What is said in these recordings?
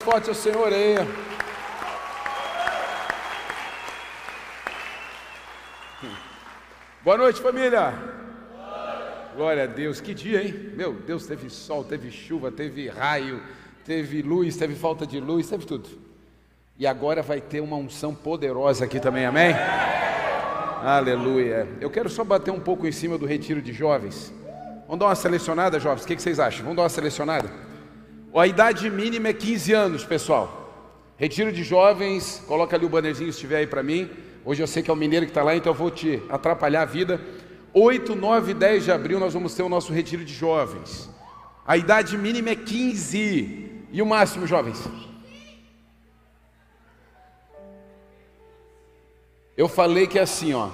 Forte ao Senhor aí. Boa noite, família. Glória a Deus. Que dia, hein? Meu Deus, teve sol, teve chuva, teve raio, teve luz, teve falta de luz, teve tudo. E agora vai ter uma unção poderosa aqui também, amém? Aleluia. Eu quero só bater um pouco em cima do retiro de jovens. Vamos dar uma selecionada, jovens? O que vocês acham? Vamos dar uma selecionada? A idade mínima é 15 anos, pessoal. Retiro de jovens, coloca ali o bannerzinho se estiver aí para mim. Hoje eu sei que é o mineiro que está lá, então eu vou te atrapalhar a vida. 8, 9 e 10 de abril nós vamos ter o nosso retiro de jovens. A idade mínima é 15. E o máximo, jovens? Eu falei que é assim, ó.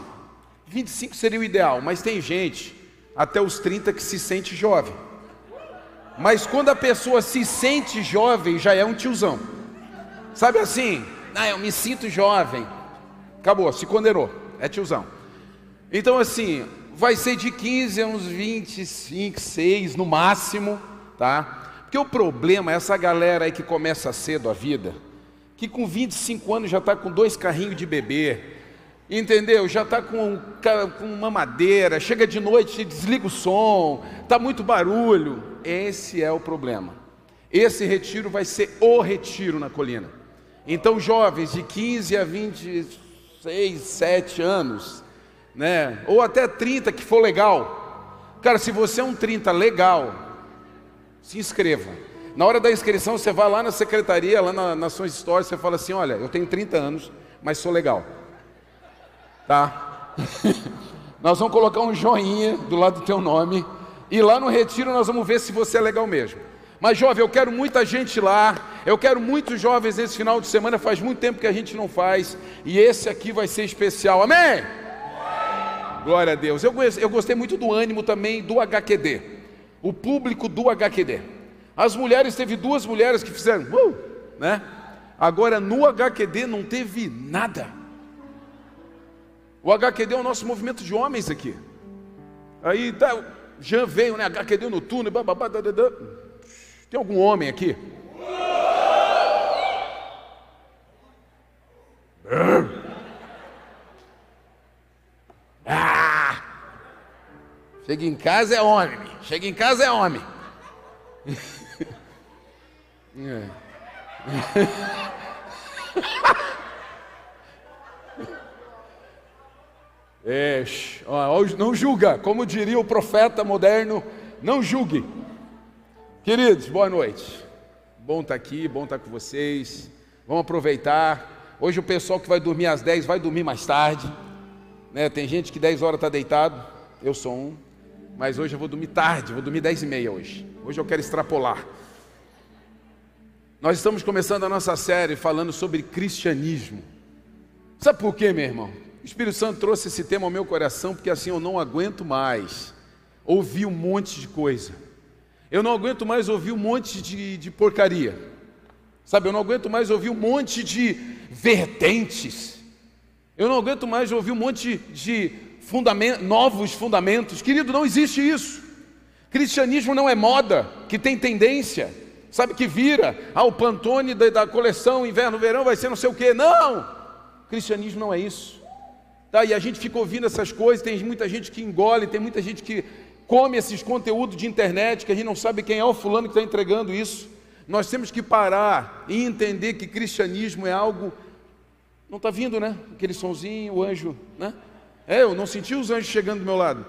25 seria o ideal, mas tem gente até os 30 que se sente jovem. Mas quando a pessoa se sente jovem, já é um tiozão. Sabe assim? Ah, eu me sinto jovem. Acabou, se condenou. É tiozão. Então, assim, vai ser de 15 a uns 25, 6 no máximo, tá? Porque o problema é essa galera aí que começa cedo a vida, que com 25 anos já está com dois carrinhos de bebê, entendeu? Já está com, com uma madeira, chega de noite, desliga o som, está muito barulho. Esse é o problema. Esse retiro vai ser o retiro na colina. Então, jovens de 15 a 26, 7 anos, né? Ou até 30 que for legal. Cara, se você é um 30 legal, se inscreva. Na hora da inscrição, você vai lá na secretaria, lá na Nações Histórias, você fala assim: olha, eu tenho 30 anos, mas sou legal. Tá? nós vamos colocar um joinha do lado do teu nome. E lá no retiro nós vamos ver se você é legal mesmo. Mas jovem, eu quero muita gente lá. Eu quero muitos jovens nesse final de semana. Faz muito tempo que a gente não faz. E esse aqui vai ser especial. Amém? Glória a Deus. Eu, eu gostei muito do ânimo também do HQD. O público do HQD. As mulheres, teve duas mulheres que fizeram, uh, né? Agora no HQD não teve nada. O HQD é o nosso movimento de homens aqui. Aí tá, Jean veio, né? HQD no túnel, bababá, dadadá. Tem algum homem aqui? Ah! Chega em casa é homem. Chega em casa é homem. é. É, não julga, como diria o profeta moderno, não julgue. Queridos, boa noite. Bom estar tá aqui, bom estar tá com vocês. Vamos aproveitar. Hoje o pessoal que vai dormir às 10 vai dormir mais tarde. Né? Tem gente que 10 horas está deitado, eu sou um. Mas hoje eu vou dormir tarde, vou dormir 10 e meia hoje. Hoje eu quero extrapolar. Nós estamos começando a nossa série falando sobre cristianismo. Sabe por quê, meu irmão? O Espírito Santo trouxe esse tema ao meu coração porque assim eu não aguento mais ouvir um monte de coisa. Eu não aguento mais ouvir um monte de, de porcaria. Sabe, eu não aguento mais ouvir um monte de vertentes. Eu não aguento mais ouvir um monte de novos fundamentos. Querido, não existe isso. Cristianismo não é moda que tem tendência. Sabe que vira, ah, o Pantone da, da coleção inverno-verão vai ser não sei o quê. Não! Cristianismo não é isso. Tá? E a gente fica ouvindo essas coisas, tem muita gente que engole, tem muita gente que come esses conteúdos de internet, que a gente não sabe quem é o fulano que está entregando isso. Nós temos que parar e entender que cristianismo é algo. Não está vindo, né? Aquele sonzinho, o anjo, né? É, eu não senti os anjos chegando do meu lado.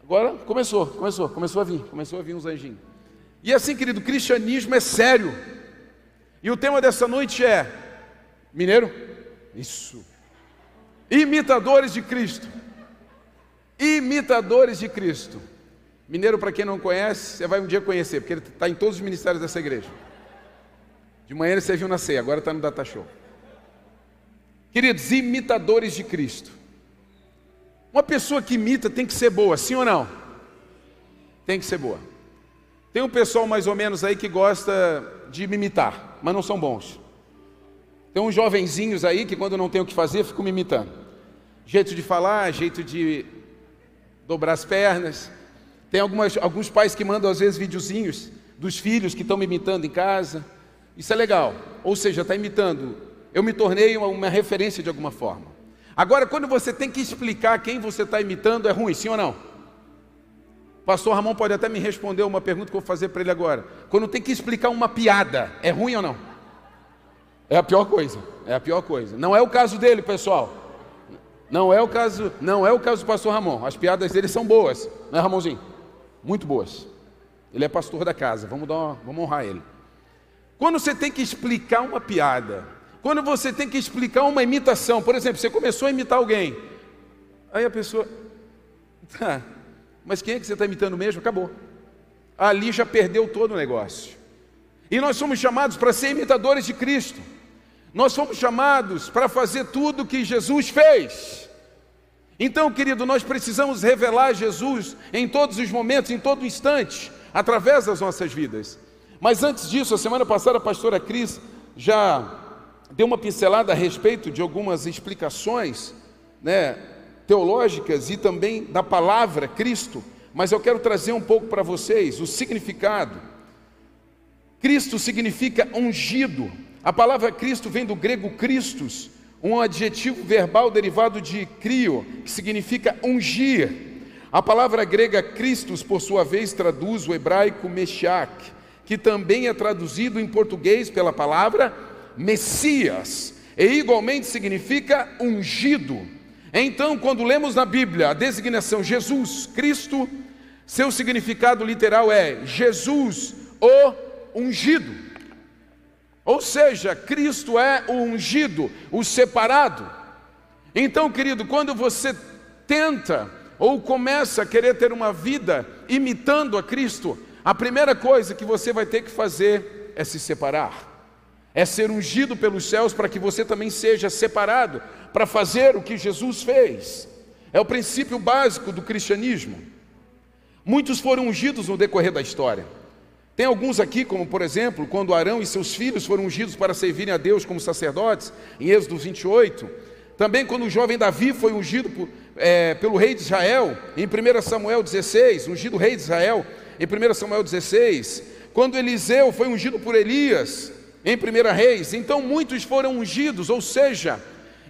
Agora começou, começou, começou a vir, começou a vir uns anjinhos. E assim, querido, cristianismo é sério. E o tema dessa noite é Mineiro? Isso. Imitadores de Cristo. Imitadores de Cristo. Mineiro, para quem não conhece, você vai um dia conhecer, porque ele está em todos os ministérios dessa igreja. De manhã ele serviu na ceia, agora está no Data Show. Queridos, imitadores de Cristo. Uma pessoa que imita tem que ser boa, sim ou não? Tem que ser boa. Tem um pessoal mais ou menos aí que gosta de me imitar, mas não são bons. Tem uns jovenzinhos aí que quando não tem o que fazer ficam me imitando. Jeito de falar, jeito de dobrar as pernas. Tem algumas, alguns pais que mandam às vezes videozinhos dos filhos que estão me imitando em casa. Isso é legal. Ou seja, está imitando. Eu me tornei uma, uma referência de alguma forma. Agora, quando você tem que explicar quem você está imitando, é ruim, sim ou não? Pastor Ramon pode até me responder uma pergunta que eu vou fazer para ele agora. Quando tem que explicar uma piada, é ruim ou não? É a pior coisa. É a pior coisa. Não é o caso dele, pessoal. Não é o caso, não é o caso do pastor Ramon. As piadas dele são boas, né, Ramonzinho? Muito boas. Ele é pastor da casa. Vamos dar uma, vamos honrar ele. Quando você tem que explicar uma piada, quando você tem que explicar uma imitação, por exemplo, você começou a imitar alguém, aí a pessoa, tá, mas quem é que você está imitando mesmo? Acabou. Ali já perdeu todo o negócio. E nós somos chamados para ser imitadores de Cristo. Nós fomos chamados para fazer tudo que Jesus fez. Então, querido, nós precisamos revelar Jesus em todos os momentos, em todo instante, através das nossas vidas. Mas antes disso, a semana passada a pastora Cris já deu uma pincelada a respeito de algumas explicações né, teológicas e também da palavra Cristo, mas eu quero trazer um pouco para vocês o significado. Cristo significa ungido. A palavra Cristo vem do grego Christus, um adjetivo verbal derivado de crio, que significa ungir. A palavra grega Christus, por sua vez, traduz o hebraico Meshiach, que também é traduzido em português pela palavra Messias, e igualmente significa ungido. Então, quando lemos na Bíblia a designação Jesus Cristo, seu significado literal é Jesus o ungido. Ou seja, Cristo é o ungido, o separado. Então, querido, quando você tenta ou começa a querer ter uma vida imitando a Cristo, a primeira coisa que você vai ter que fazer é se separar, é ser ungido pelos céus para que você também seja separado para fazer o que Jesus fez. É o princípio básico do cristianismo. Muitos foram ungidos no decorrer da história. Tem alguns aqui, como por exemplo, quando Arão e seus filhos foram ungidos para servirem a Deus como sacerdotes, em Êxodo 28. Também quando o jovem Davi foi ungido por, é, pelo rei de Israel, em 1 Samuel 16, ungido rei de Israel, em 1 Samuel 16. Quando Eliseu foi ungido por Elias, em 1 Reis. Então muitos foram ungidos, ou seja,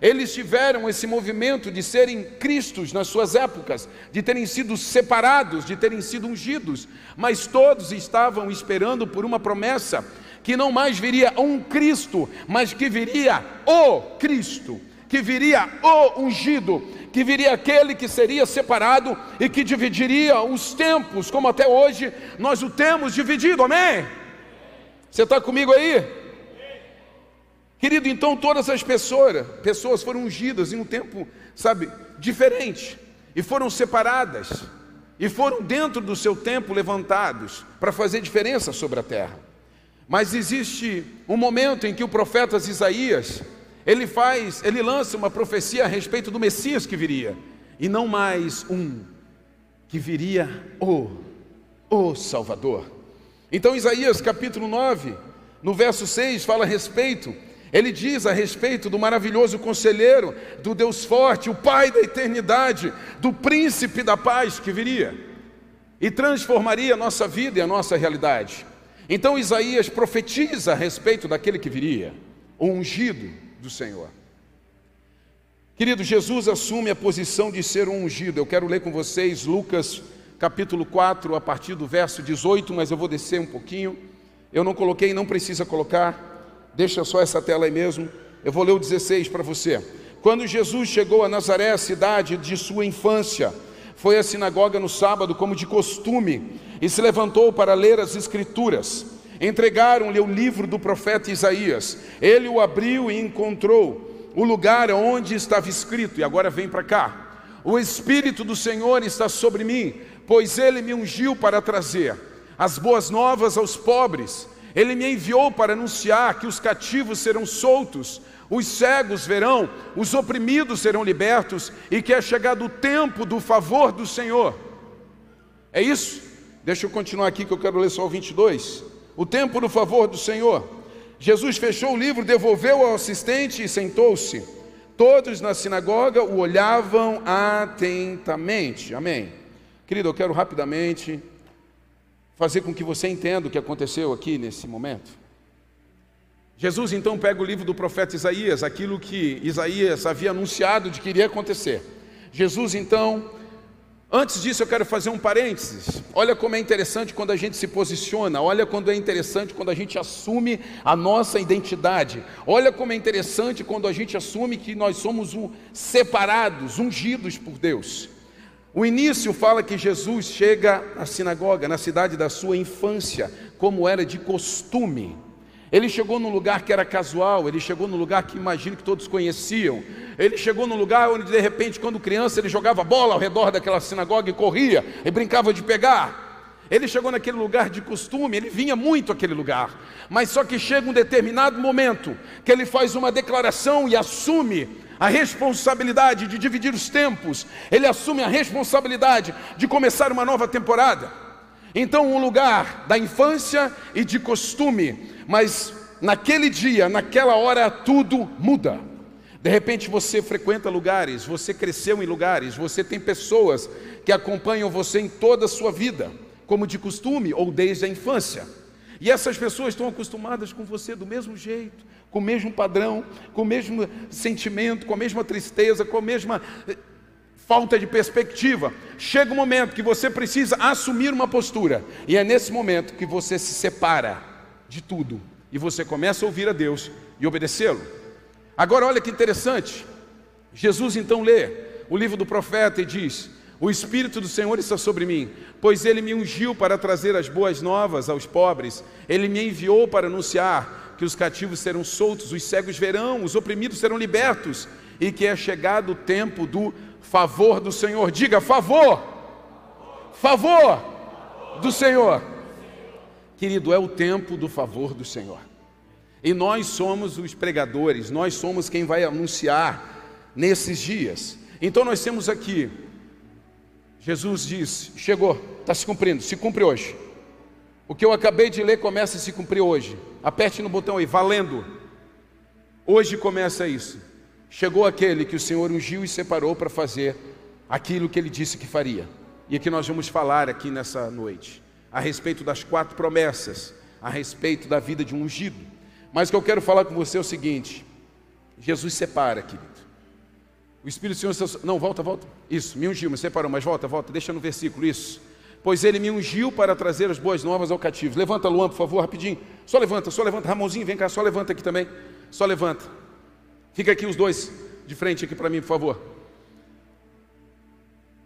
eles tiveram esse movimento de serem Cristos nas suas épocas, de terem sido separados, de terem sido ungidos, mas todos estavam esperando por uma promessa que não mais viria um Cristo, mas que viria o Cristo, que viria o ungido, que viria aquele que seria separado e que dividiria os tempos, como até hoje nós o temos dividido, amém? Você está comigo aí? Querido, então todas as pessoas, pessoas foram ungidas em um tempo, sabe, diferente, e foram separadas, e foram dentro do seu tempo levantados para fazer diferença sobre a terra. Mas existe um momento em que o profeta Isaías, ele faz, ele lança uma profecia a respeito do Messias que viria, e não mais um que viria o o Salvador. Então Isaías capítulo 9, no verso 6 fala a respeito ele diz a respeito do maravilhoso conselheiro, do Deus forte, o Pai da eternidade, do príncipe da paz que viria e transformaria a nossa vida e a nossa realidade. Então Isaías profetiza a respeito daquele que viria, o ungido do Senhor. Querido, Jesus assume a posição de ser um ungido. Eu quero ler com vocês Lucas capítulo 4, a partir do verso 18, mas eu vou descer um pouquinho. Eu não coloquei, não precisa colocar. Deixa só essa tela aí mesmo. Eu vou ler o 16 para você. Quando Jesus chegou a Nazaré, a cidade de sua infância, foi à sinagoga no sábado, como de costume, e se levantou para ler as Escrituras. Entregaram-lhe o livro do profeta Isaías. Ele o abriu e encontrou o lugar onde estava escrito, e agora vem para cá. O Espírito do Senhor está sobre mim, pois ele me ungiu para trazer as boas novas aos pobres ele me enviou para anunciar que os cativos serão soltos, os cegos verão, os oprimidos serão libertos e que é chegado o tempo do favor do Senhor. É isso? Deixa eu continuar aqui que eu quero ler só o 22. O tempo do favor do Senhor. Jesus fechou o livro, devolveu ao assistente e sentou-se. Todos na sinagoga o olhavam atentamente. Amém. Querido, eu quero rapidamente fazer com que você entenda o que aconteceu aqui nesse momento. Jesus então pega o livro do profeta Isaías, aquilo que Isaías havia anunciado de que iria acontecer. Jesus então, antes disso eu quero fazer um parênteses. Olha como é interessante quando a gente se posiciona, olha quando é interessante quando a gente assume a nossa identidade. Olha como é interessante quando a gente assume que nós somos um, separados, ungidos por Deus. O início fala que Jesus chega à sinagoga, na cidade da sua infância, como era de costume. Ele chegou num lugar que era casual, ele chegou num lugar que imagino que todos conheciam. Ele chegou num lugar onde de repente, quando criança, ele jogava bola ao redor daquela sinagoga e corria e brincava de pegar. Ele chegou naquele lugar de costume, ele vinha muito àquele lugar. Mas só que chega um determinado momento que ele faz uma declaração e assume a responsabilidade de dividir os tempos. Ele assume a responsabilidade de começar uma nova temporada. Então, um lugar da infância e de costume mas naquele dia, naquela hora, tudo muda. De repente você frequenta lugares, você cresceu em lugares, você tem pessoas que acompanham você em toda a sua vida, como de costume ou desde a infância. E essas pessoas estão acostumadas com você do mesmo jeito, com o mesmo padrão, com o mesmo sentimento, com a mesma tristeza, com a mesma eh, falta de perspectiva. Chega um momento que você precisa assumir uma postura, e é nesse momento que você se separa de tudo e você começa a ouvir a Deus e obedecê-lo. Agora, olha que interessante. Jesus então lê o livro do profeta e diz: O Espírito do Senhor está sobre mim, pois ele me ungiu para trazer as boas novas aos pobres, ele me enviou para anunciar que os cativos serão soltos, os cegos verão, os oprimidos serão libertos, e que é chegado o tempo do favor do Senhor. Diga: favor, favor do Senhor. Querido, é o tempo do favor do Senhor. E nós somos os pregadores, nós somos quem vai anunciar nesses dias. Então nós temos aqui, Jesus diz: chegou, está se cumprindo, se cumpre hoje. O que eu acabei de ler começa a se cumprir hoje. Aperte no botão aí, valendo. Hoje começa isso. Chegou aquele que o Senhor ungiu e separou para fazer aquilo que ele disse que faria. E é que nós vamos falar aqui nessa noite a respeito das quatro promessas, a respeito da vida de um ungido. Mas o que eu quero falar com você é o seguinte: Jesus separa, querido. O Espírito Santo, não, volta, volta. Isso, me ungiu, me separou, mas volta, volta, deixa no versículo isso. Pois ele me ungiu para trazer as boas novas ao cativo. Levanta, Luan, por favor, rapidinho. Só levanta, só levanta. Ramonzinho, vem cá, só levanta aqui também. Só levanta. Fica aqui os dois de frente aqui para mim, por favor.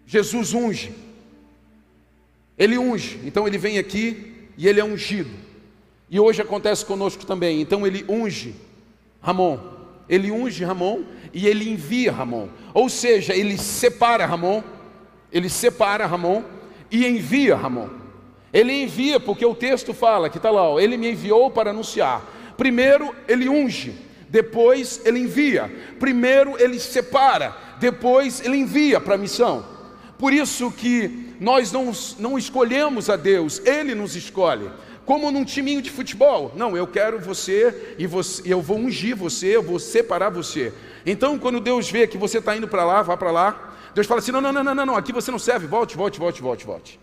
Jesus unge. Ele unge, então ele vem aqui e ele é ungido. E hoje acontece conosco também. Então ele unge Ramon. Ele unge Ramon e ele envia Ramon. Ou seja, ele separa Ramon, ele separa Ramon e envia Ramon. Ele envia porque o texto fala que está lá, ó, ele me enviou para anunciar. Primeiro ele unge, depois ele envia. Primeiro ele separa, depois ele envia para a missão. Por isso que nós não, não escolhemos a Deus, Ele nos escolhe. Como num timinho de futebol. Não, eu quero você e você, eu vou ungir você, eu vou separar você. Então, quando Deus vê que você está indo para lá, vá para lá, Deus fala assim: não, não, não, não, não, aqui você não serve, volte, volte, volte, volte, volte.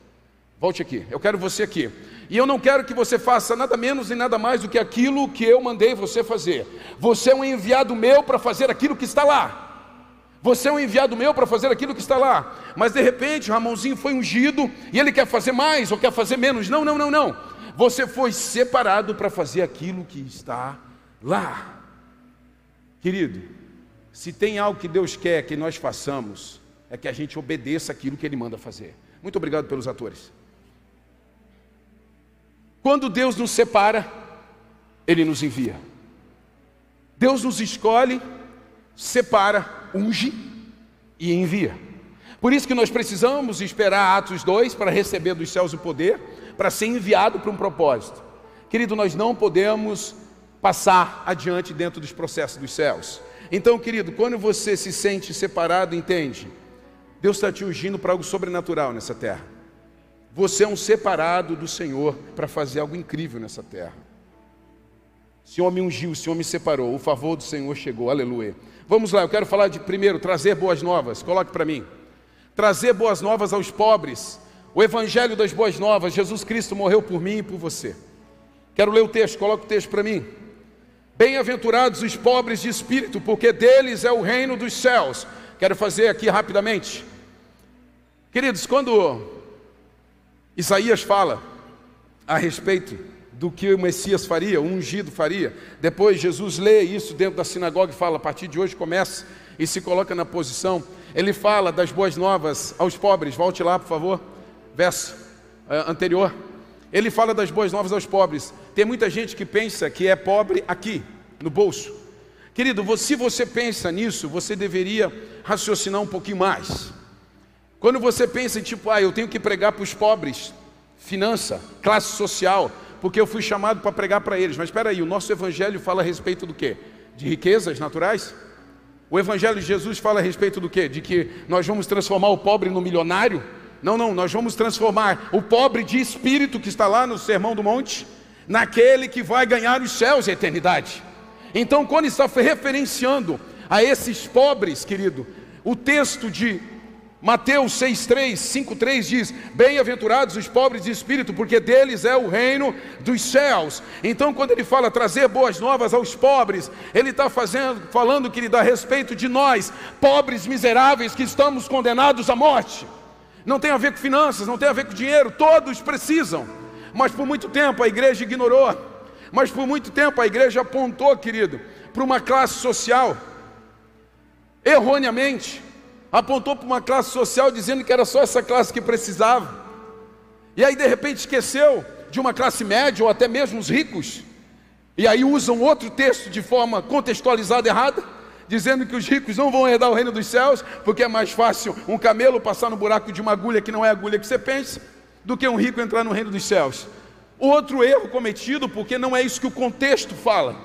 Volte aqui, eu quero você aqui. E eu não quero que você faça nada menos nem nada mais do que aquilo que eu mandei você fazer. Você é um enviado meu para fazer aquilo que está lá. Você é um enviado meu para fazer aquilo que está lá. Mas de repente, Ramãozinho foi ungido e ele quer fazer mais ou quer fazer menos. Não, não, não, não. Você foi separado para fazer aquilo que está lá. Querido, se tem algo que Deus quer que nós façamos, é que a gente obedeça aquilo que Ele manda fazer. Muito obrigado pelos atores. Quando Deus nos separa, Ele nos envia. Deus nos escolhe, separa, unge e envia. Por isso que nós precisamos esperar Atos 2 para receber dos céus o poder, para ser enviado para um propósito. Querido, nós não podemos passar adiante dentro dos processos dos céus. Então, querido, quando você se sente separado, entende? Deus está te ungindo para algo sobrenatural nessa terra. Você é um separado do Senhor para fazer algo incrível nessa terra. O Senhor me ungiu, o Senhor me separou, o favor do Senhor chegou, aleluia. Vamos lá, eu quero falar de primeiro, trazer boas novas. Coloque para mim. Trazer boas novas aos pobres. O evangelho das boas novas, Jesus Cristo morreu por mim e por você. Quero ler o texto, coloque o texto para mim. Bem-aventurados os pobres de espírito, porque deles é o reino dos céus. Quero fazer aqui rapidamente. Queridos, quando Isaías fala a respeito do que o Messias faria, o ungido faria, depois Jesus lê isso dentro da sinagoga e fala: a partir de hoje começa e se coloca na posição. Ele fala das boas novas aos pobres. Volte lá, por favor, verso uh, anterior. Ele fala das boas novas aos pobres. Tem muita gente que pensa que é pobre aqui, no bolso. Querido, se você pensa nisso, você deveria raciocinar um pouquinho mais. Quando você pensa em tipo, ah, eu tenho que pregar para os pobres, finança, classe social, porque eu fui chamado para pregar para eles. Mas espera aí, o nosso evangelho fala a respeito do quê? De riquezas naturais? O evangelho de Jesus fala a respeito do quê? De que nós vamos transformar o pobre no milionário? Não, não, nós vamos transformar o pobre de espírito que está lá no Sermão do Monte naquele que vai ganhar os céus e a eternidade. Então, quando está referenciando a esses pobres, querido, o texto de Mateus 6,3, 5,3 diz: Bem-aventurados os pobres de espírito, porque deles é o reino dos céus. Então, quando ele fala trazer boas novas aos pobres, ele está falando, querido, a respeito de nós, pobres miseráveis que estamos condenados à morte. Não tem a ver com finanças, não tem a ver com dinheiro, todos precisam. Mas por muito tempo a igreja ignorou. Mas por muito tempo a igreja apontou, querido, para uma classe social, erroneamente, apontou para uma classe social dizendo que era só essa classe que precisava. E aí de repente esqueceu de uma classe média ou até mesmo os ricos. E aí usam outro texto de forma contextualizada errada dizendo que os ricos não vão herdar o reino dos céus, porque é mais fácil um camelo passar no buraco de uma agulha que não é a agulha que você pensa, do que um rico entrar no reino dos céus. Outro erro cometido, porque não é isso que o contexto fala.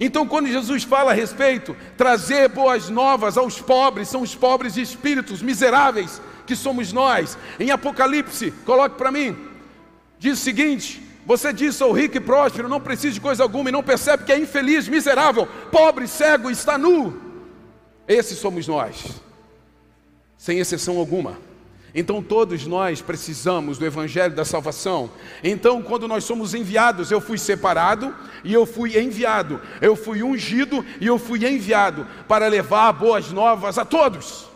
Então, quando Jesus fala a respeito, trazer boas novas aos pobres, são os pobres de espíritos miseráveis que somos nós. Em Apocalipse, coloque para mim, diz o seguinte: você diz, sou rico e próspero, não preciso de coisa alguma e não percebe que é infeliz, miserável, pobre, cego, está nu. Esses somos nós, sem exceção alguma. Então todos nós precisamos do Evangelho da salvação. Então, quando nós somos enviados, eu fui separado e eu fui enviado. Eu fui ungido e eu fui enviado para levar boas novas a todos.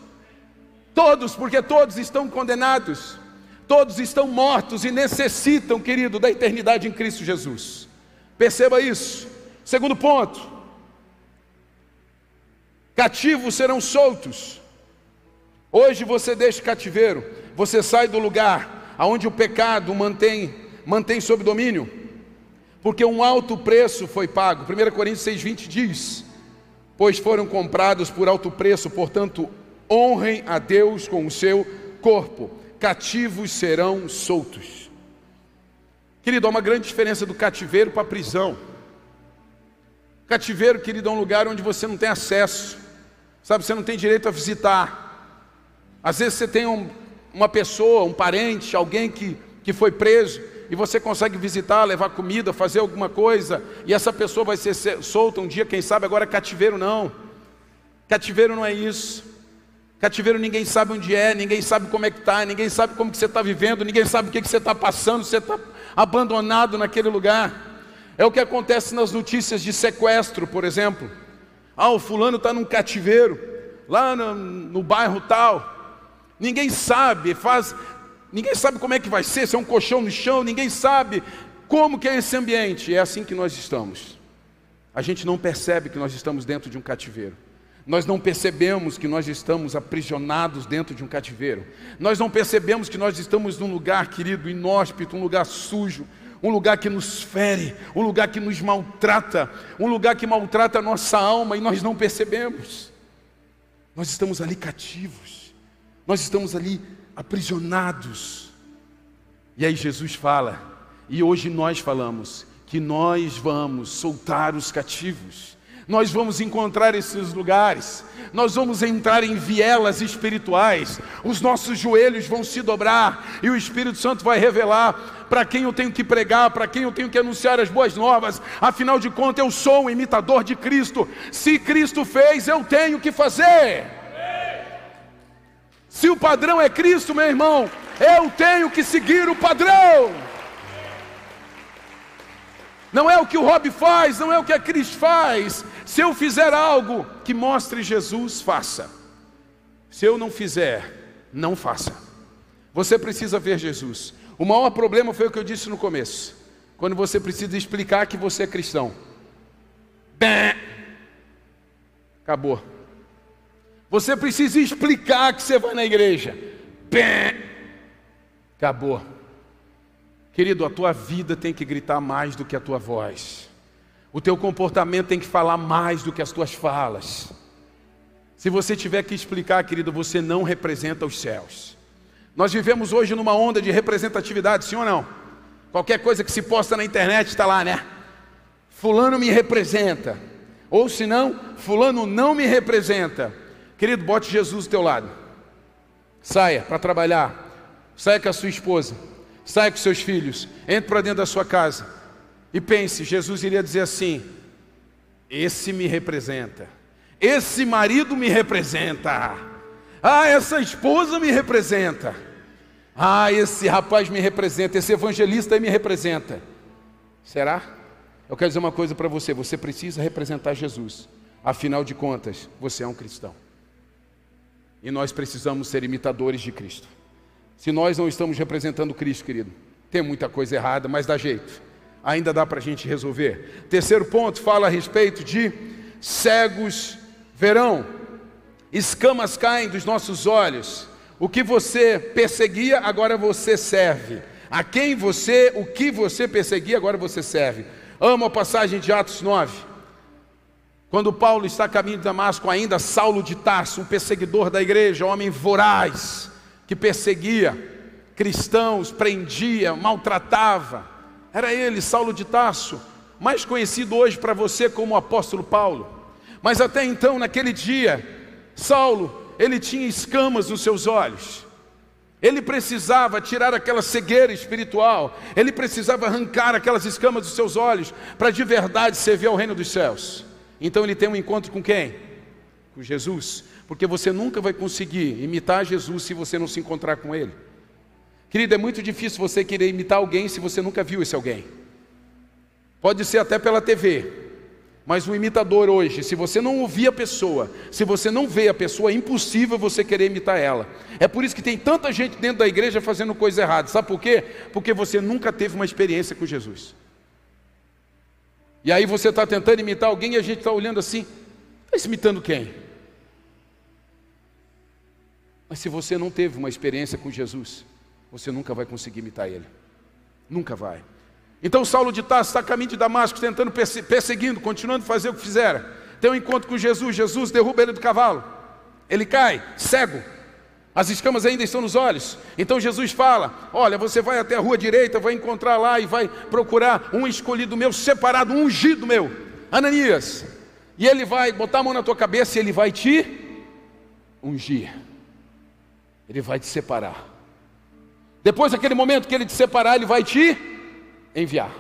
Todos, porque todos estão condenados. Todos estão mortos e necessitam, querido, da eternidade em Cristo Jesus. Perceba isso. Segundo ponto: cativos serão soltos. Hoje você deixa o cativeiro, você sai do lugar aonde o pecado mantém, mantém sob domínio, porque um alto preço foi pago. 1 Coríntios 6,20 diz: Pois foram comprados por alto preço, portanto, honrem a Deus com o seu corpo cativos serão soltos. Querido, há uma grande diferença do cativeiro para a prisão. Cativeiro, querido, é um lugar onde você não tem acesso, sabe, você não tem direito a visitar. Às vezes você tem um, uma pessoa, um parente, alguém que, que foi preso, e você consegue visitar, levar comida, fazer alguma coisa, e essa pessoa vai ser solta um dia, quem sabe, agora cativeiro não. Cativeiro não é isso. Cativeiro ninguém sabe onde é, ninguém sabe como é que está, ninguém sabe como que você está vivendo, ninguém sabe o que, que você está passando, você está abandonado naquele lugar. É o que acontece nas notícias de sequestro, por exemplo. Ah, o fulano está num cativeiro, lá no, no bairro tal. Ninguém sabe, faz, ninguém sabe como é que vai ser, se é um colchão no chão, ninguém sabe como que é esse ambiente. É assim que nós estamos. A gente não percebe que nós estamos dentro de um cativeiro. Nós não percebemos que nós estamos aprisionados dentro de um cativeiro. Nós não percebemos que nós estamos num lugar, querido, inóspito, um lugar sujo, um lugar que nos fere, um lugar que nos maltrata, um lugar que maltrata a nossa alma e nós não percebemos. Nós estamos ali cativos, nós estamos ali aprisionados. E aí Jesus fala, e hoje nós falamos, que nós vamos soltar os cativos nós vamos encontrar esses lugares, nós vamos entrar em vielas espirituais, os nossos joelhos vão se dobrar e o Espírito Santo vai revelar para quem eu tenho que pregar, para quem eu tenho que anunciar as boas novas. Afinal de contas, eu sou um imitador de Cristo. Se Cristo fez, eu tenho que fazer. Se o padrão é Cristo, meu irmão, eu tenho que seguir o padrão. Não é o que o Rob faz, não é o que a Cris faz. Se eu fizer algo que mostre Jesus, faça. Se eu não fizer, não faça. Você precisa ver Jesus. O maior problema foi o que eu disse no começo. Quando você precisa explicar que você é cristão. Acabou. Você precisa explicar que você vai na igreja. Bem, acabou. Querido, a tua vida tem que gritar mais do que a tua voz. O teu comportamento tem que falar mais do que as tuas falas. Se você tiver que explicar, querido, você não representa os céus. Nós vivemos hoje numa onda de representatividade, sim ou não? Qualquer coisa que se posta na internet está lá, né? Fulano me representa. Ou se não, fulano não me representa. Querido, bote Jesus do teu lado. Saia para trabalhar. Saia com a sua esposa Saia com seus filhos, entre para dentro da sua casa e pense: Jesus iria dizer assim: esse me representa, esse marido me representa, ah, essa esposa me representa, ah, esse rapaz me representa, esse evangelista me representa. Será? Eu quero dizer uma coisa para você: você precisa representar Jesus, afinal de contas, você é um cristão. E nós precisamos ser imitadores de Cristo. Se nós não estamos representando Cristo, querido, tem muita coisa errada, mas dá jeito. Ainda dá para a gente resolver. Terceiro ponto fala a respeito de cegos verão, escamas caem dos nossos olhos. O que você perseguia, agora você serve. A quem você, o que você perseguia, agora você serve. Amo a passagem de Atos 9. Quando Paulo está a caminho de Damasco, ainda Saulo de Tarso, um perseguidor da igreja, homem voraz, que perseguia cristãos, prendia, maltratava. Era ele, Saulo de Tarso, mais conhecido hoje para você como apóstolo Paulo. Mas até então, naquele dia, Saulo, ele tinha escamas nos seus olhos. Ele precisava tirar aquela cegueira espiritual, ele precisava arrancar aquelas escamas dos seus olhos para de verdade servir ao reino dos céus. Então ele tem um encontro com quem? Com Jesus porque você nunca vai conseguir imitar Jesus se você não se encontrar com Ele. Querido, é muito difícil você querer imitar alguém se você nunca viu esse alguém. Pode ser até pela TV, mas o imitador hoje, se você não ouvir a pessoa, se você não vê a pessoa, é impossível você querer imitar ela. É por isso que tem tanta gente dentro da igreja fazendo coisa errada. Sabe por quê? Porque você nunca teve uma experiência com Jesus. E aí você está tentando imitar alguém e a gente está olhando assim, está imitando quem? Mas se você não teve uma experiência com Jesus, você nunca vai conseguir imitar ele. Nunca vai. Então Saulo de Tarso está a caminho de Damasco, tentando perseguindo, continuando a fazer o que fizera. Tem um encontro com Jesus, Jesus derruba ele do cavalo. Ele cai, cego. As escamas ainda estão nos olhos. Então Jesus fala: Olha, você vai até a rua direita, vai encontrar lá e vai procurar um escolhido meu, separado, um ungido meu, Ananias. E ele vai botar a mão na tua cabeça e ele vai te ungir. Ele vai te separar. Depois daquele momento que ele te separar, ele vai te enviar.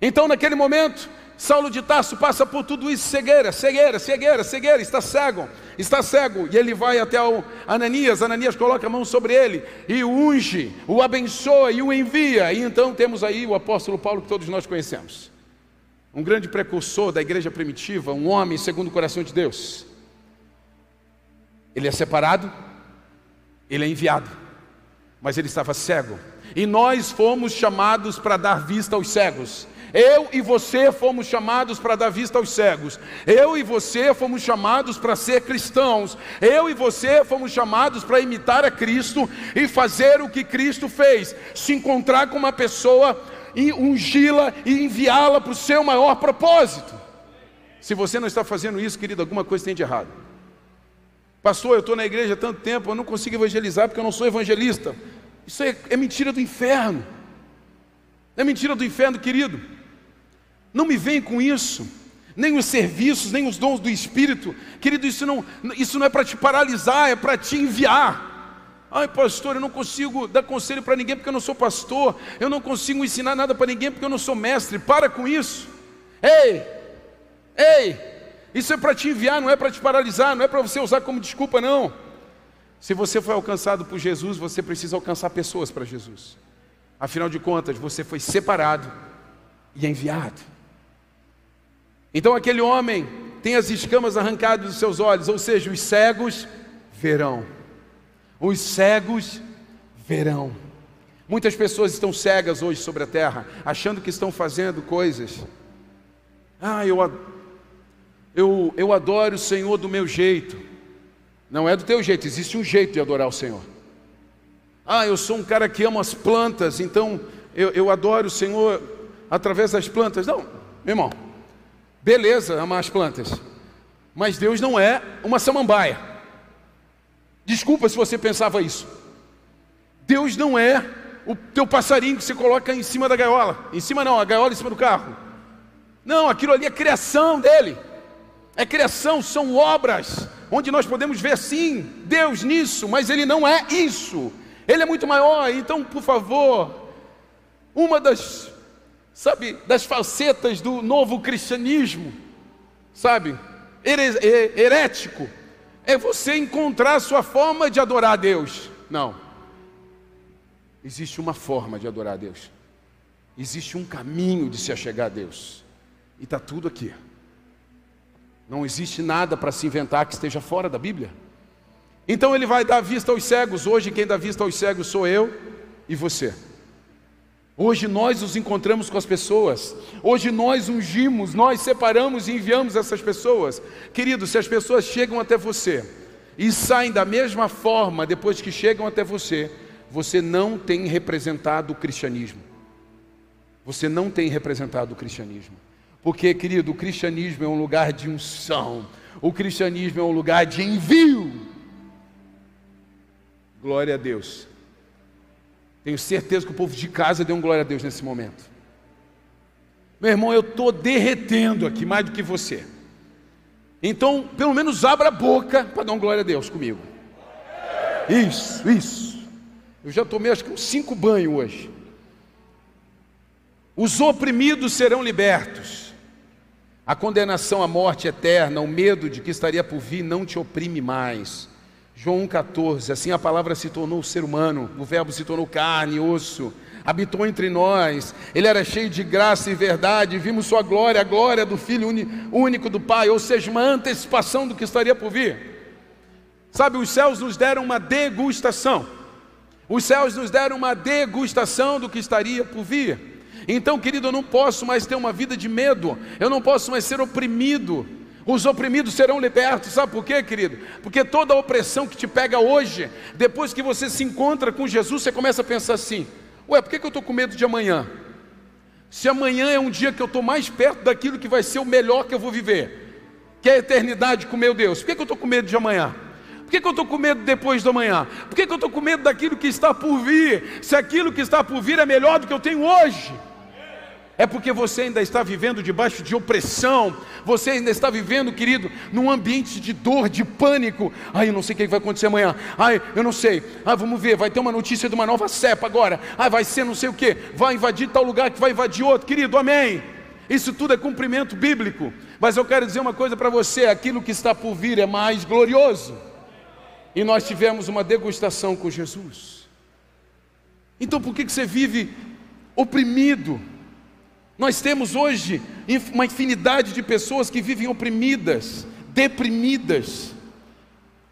Então, naquele momento, Saulo de Tarso passa por tudo isso, cegueira, cegueira, cegueira, cegueira, está cego, está cego, e ele vai até o Ananias, Ananias coloca a mão sobre ele, e o unge, o abençoa e o envia, e então temos aí o apóstolo Paulo que todos nós conhecemos, um grande precursor da igreja primitiva, um homem segundo o coração de Deus, ele é separado, ele é enviado, mas ele estava cego. E nós fomos chamados para dar vista aos cegos. Eu e você fomos chamados para dar vista aos cegos. Eu e você fomos chamados para ser cristãos. Eu e você fomos chamados para imitar a Cristo e fazer o que Cristo fez: se encontrar com uma pessoa e ungí-la e enviá-la para o seu maior propósito. Se você não está fazendo isso, querido, alguma coisa tem de errado. Pastor, eu estou na igreja há tanto tempo, eu não consigo evangelizar porque eu não sou evangelista. Isso é, é mentira do inferno. É mentira do inferno, querido. Não me vem com isso. Nem os serviços, nem os dons do Espírito. Querido, isso não, isso não é para te paralisar, é para te enviar. Ai, pastor, eu não consigo dar conselho para ninguém porque eu não sou pastor. Eu não consigo ensinar nada para ninguém porque eu não sou mestre. Para com isso. Ei, ei, isso é para te enviar, não é para te paralisar, não é para você usar como desculpa, não. Se você foi alcançado por Jesus, você precisa alcançar pessoas para Jesus. Afinal de contas, você foi separado e enviado. Então aquele homem tem as escamas arrancadas dos seus olhos, ou seja, os cegos verão. Os cegos verão. Muitas pessoas estão cegas hoje sobre a terra, achando que estão fazendo coisas. Ah, eu, eu, eu adoro o Senhor do meu jeito. Não é do teu jeito, existe um jeito de adorar o Senhor. Ah, eu sou um cara que ama as plantas, então eu, eu adoro o Senhor através das plantas. Não, irmão, beleza amar as plantas, mas Deus não é uma samambaia. Desculpa se você pensava isso. Deus não é o teu passarinho que você coloca em cima da gaiola. Em cima não, a gaiola em cima do carro. Não, aquilo ali é criação dele. É criação, são obras, onde nós podemos ver sim Deus nisso, mas ele não é isso. Ele é muito maior, então, por favor, uma das, sabe, das facetas do novo cristianismo, sabe, herético, é você encontrar a sua forma de adorar a Deus. Não. Existe uma forma de adorar a Deus. Existe um caminho de se achegar a Deus. E está tudo aqui. Não existe nada para se inventar que esteja fora da Bíblia. Então ele vai dar vista aos cegos. Hoje quem dá vista aos cegos sou eu e você. Hoje nós nos encontramos com as pessoas. Hoje nós ungimos, nós separamos e enviamos essas pessoas. Querido, se as pessoas chegam até você e saem da mesma forma depois que chegam até você, você não tem representado o cristianismo. Você não tem representado o cristianismo. Porque, querido, o cristianismo é um lugar de unção. O cristianismo é um lugar de envio. Glória a Deus. Tenho certeza que o povo de casa deu um glória a Deus nesse momento. Meu irmão, eu estou derretendo aqui mais do que você. Então, pelo menos abra a boca para dar um glória a Deus comigo. Isso, isso. Eu já tomei acho que uns cinco banhos hoje. Os oprimidos serão libertos. A condenação à morte eterna, o medo de que estaria por vir, não te oprime mais. João 1,14, assim a palavra se tornou ser humano, o verbo se tornou carne, osso, habitou entre nós, ele era cheio de graça e verdade, vimos sua glória, a glória do Filho único do Pai, ou seja, uma antecipação do que estaria por vir. Sabe, os céus nos deram uma degustação. Os céus nos deram uma degustação do que estaria por vir. Então, querido, eu não posso mais ter uma vida de medo, eu não posso mais ser oprimido. Os oprimidos serão libertos, sabe por quê, querido? Porque toda a opressão que te pega hoje, depois que você se encontra com Jesus, você começa a pensar assim: ué, por que, eu estou com medo de amanhã? Se amanhã é um dia que eu estou mais perto daquilo que vai ser o melhor que eu vou viver, que é a eternidade com meu Deus, por que, eu estou com medo de amanhã? que, que eu estou com medo depois do amanhã? Por que, que eu estou com medo daquilo que está por vir? Se aquilo que está por vir é melhor do que eu tenho hoje. É porque você ainda está vivendo debaixo de opressão, você ainda está vivendo, querido, num ambiente de dor, de pânico. Ai, eu não sei o que vai acontecer amanhã. Ai, eu não sei. Ah, vamos ver, vai ter uma notícia de uma nova cepa agora. Ai, vai ser não sei o que, vai invadir tal lugar que vai invadir outro. Querido, amém. Isso tudo é cumprimento bíblico. Mas eu quero dizer uma coisa para você: aquilo que está por vir é mais glorioso e nós tivemos uma degustação com Jesus. Então por que você vive oprimido? Nós temos hoje uma infinidade de pessoas que vivem oprimidas, deprimidas.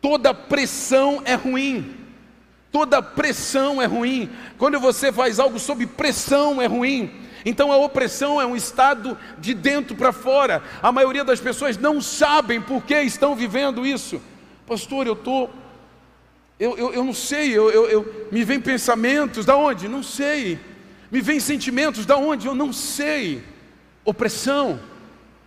Toda pressão é ruim. Toda pressão é ruim. Quando você faz algo sob pressão é ruim. Então a opressão é um estado de dentro para fora. A maioria das pessoas não sabem por que estão vivendo isso. Pastor, eu estou eu, eu, eu não sei, eu, eu, eu, me vem pensamentos, da onde? Não sei. Me vem sentimentos, da onde? Eu não sei. Opressão.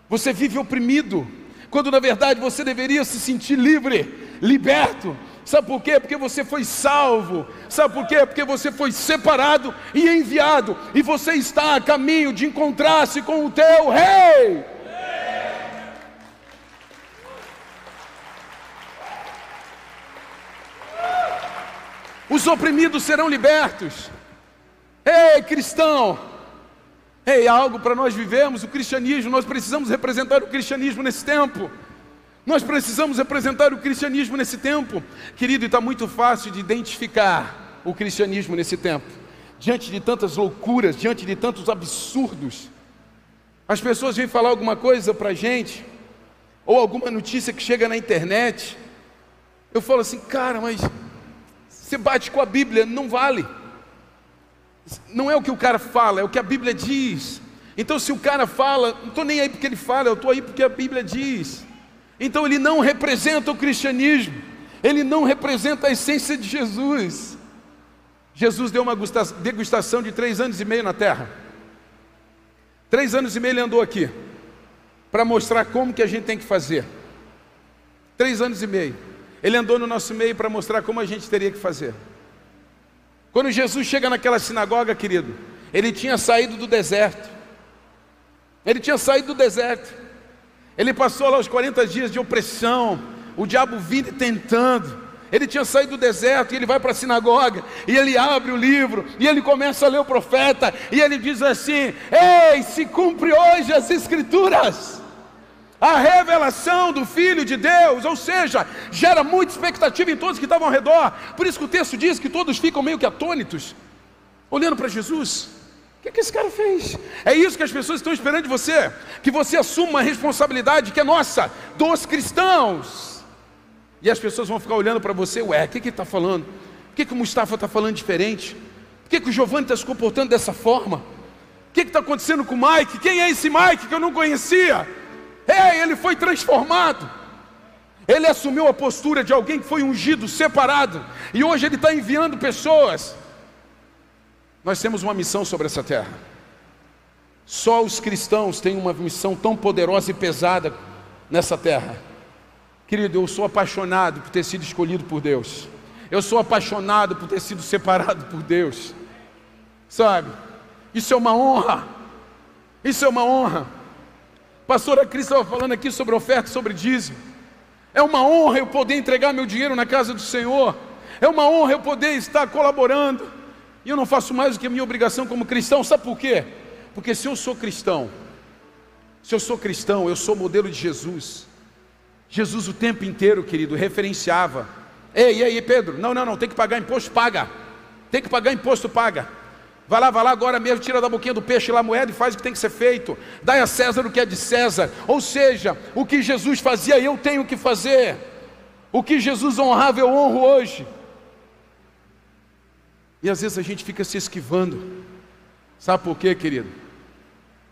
Você vive oprimido, quando na verdade você deveria se sentir livre, liberto. Sabe por quê? Porque você foi salvo. Sabe por quê? Porque você foi separado e enviado. E você está a caminho de encontrar-se com o teu rei. os oprimidos serão libertos. Ei, cristão! Ei, algo para nós vivermos o cristianismo, nós precisamos representar o cristianismo nesse tempo. Nós precisamos representar o cristianismo nesse tempo. Querido, está muito fácil de identificar o cristianismo nesse tempo. Diante de tantas loucuras, diante de tantos absurdos. As pessoas vêm falar alguma coisa para a gente, ou alguma notícia que chega na internet. Eu falo assim, cara, mas você bate com a Bíblia, não vale. Não é o que o cara fala, é o que a Bíblia diz. Então, se o cara fala, não estou nem aí porque ele fala, eu estou aí porque a Bíblia diz. Então, ele não representa o cristianismo, ele não representa a essência de Jesus. Jesus deu uma degustação de três anos e meio na terra. Três anos e meio ele andou aqui, para mostrar como que a gente tem que fazer. Três anos e meio. Ele andou no nosso meio para mostrar como a gente teria que fazer. Quando Jesus chega naquela sinagoga, querido, ele tinha saído do deserto. Ele tinha saído do deserto. Ele passou lá os 40 dias de opressão, o diabo vindo e tentando. Ele tinha saído do deserto e ele vai para a sinagoga e ele abre o livro e ele começa a ler o profeta e ele diz assim: Ei, se cumpre hoje as escrituras. A revelação do Filho de Deus, ou seja, gera muita expectativa em todos que estavam ao redor. Por isso que o texto diz que todos ficam meio que atônitos, olhando para Jesus. O que, é que esse cara fez? É isso que as pessoas estão esperando de você, que você assuma uma responsabilidade que é nossa, dos cristãos. E as pessoas vão ficar olhando para você, ué, o que, que ele está falando? Por que, que o Mustafa está falando diferente? Por que, que o Giovanni está se comportando dessa forma? O que está acontecendo com o Mike? Quem é esse Mike que eu não conhecia? É, ele foi transformado. Ele assumiu a postura de alguém que foi ungido, separado, e hoje ele está enviando pessoas. Nós temos uma missão sobre essa terra. Só os cristãos têm uma missão tão poderosa e pesada nessa terra. Querido, eu sou apaixonado por ter sido escolhido por Deus. Eu sou apaixonado por ter sido separado por Deus. Sabe? Isso é uma honra. Isso é uma honra. Pastora Cris estava falando aqui sobre oferta, sobre dízimo. É uma honra eu poder entregar meu dinheiro na casa do Senhor. É uma honra eu poder estar colaborando. E eu não faço mais do que a minha obrigação como cristão. Sabe por quê? Porque se eu sou cristão, se eu sou cristão, eu sou modelo de Jesus. Jesus o tempo inteiro, querido, referenciava. Ei, e aí, Pedro? Não, não, não, tem que pagar imposto, paga. Tem que pagar imposto, paga. Vai lá, vai lá agora mesmo, tira da boquinha do peixe lá a moeda e faz o que tem que ser feito. Dai a César o que é de César. Ou seja, o que Jesus fazia, eu tenho que fazer. O que Jesus honrava, eu honro hoje. E às vezes a gente fica se esquivando. Sabe por quê, querido?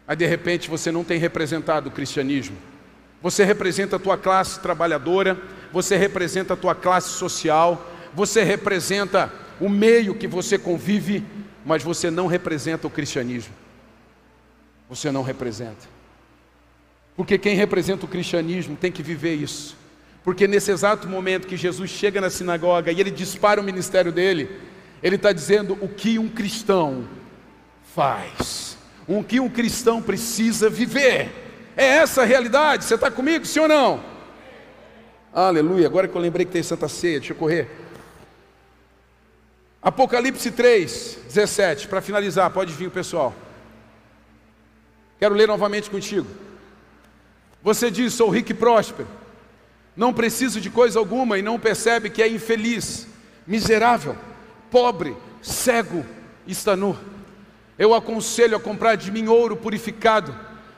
Aí de repente você não tem representado o cristianismo. Você representa a tua classe trabalhadora, você representa a tua classe social, você representa o meio que você convive, mas você não representa o cristianismo. Você não representa. Porque quem representa o cristianismo tem que viver isso. Porque nesse exato momento que Jesus chega na sinagoga e ele dispara o ministério dele, ele está dizendo o que um cristão faz, o que um cristão precisa viver. É essa a realidade. Você está comigo, sim ou não? Aleluia. Agora que eu lembrei que tem Santa Ceia, deixa eu correr. Apocalipse 3, 17. Para finalizar, pode vir o pessoal. Quero ler novamente contigo. Você diz: Sou rico e próspero, não preciso de coisa alguma e não percebe que é infeliz, miserável, pobre, cego e está. Eu aconselho a comprar de mim ouro purificado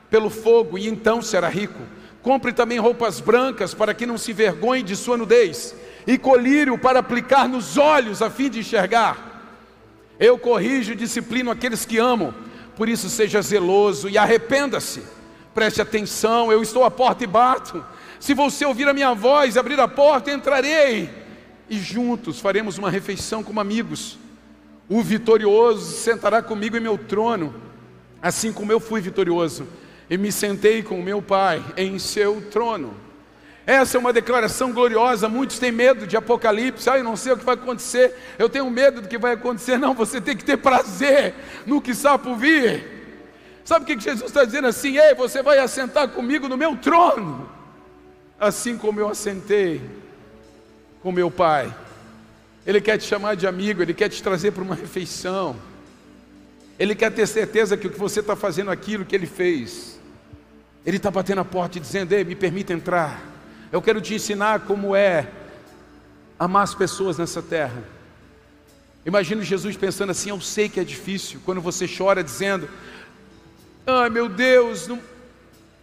pelo fogo e então será rico. Compre também roupas brancas para que não se vergonhe de sua nudez, e colírio para aplicar nos olhos a fim de enxergar. Eu corrijo e disciplino aqueles que amo, por isso seja zeloso e arrependa-se. Preste atenção, eu estou à porta e bato. Se você ouvir a minha voz e abrir a porta, entrarei e juntos faremos uma refeição como amigos. O vitorioso sentará comigo em meu trono, assim como eu fui vitorioso e me sentei com meu Pai em seu trono. Essa é uma declaração gloriosa. Muitos têm medo de Apocalipse. Ah, eu não sei o que vai acontecer. Eu tenho medo do que vai acontecer. Não, você tem que ter prazer no que está por vir. Sabe o que Jesus está dizendo assim? Ei, você vai assentar comigo no meu trono, assim como eu assentei com meu Pai. Ele quer te chamar de amigo, ele quer te trazer para uma refeição. Ele quer ter certeza que o que você está fazendo aquilo que ele fez. Ele está batendo a porta dizendo: Ei, me permita entrar. Eu quero te ensinar como é amar as pessoas nessa terra. Imagina Jesus pensando assim: Eu sei que é difícil. Quando você chora dizendo: Ai meu Deus, não,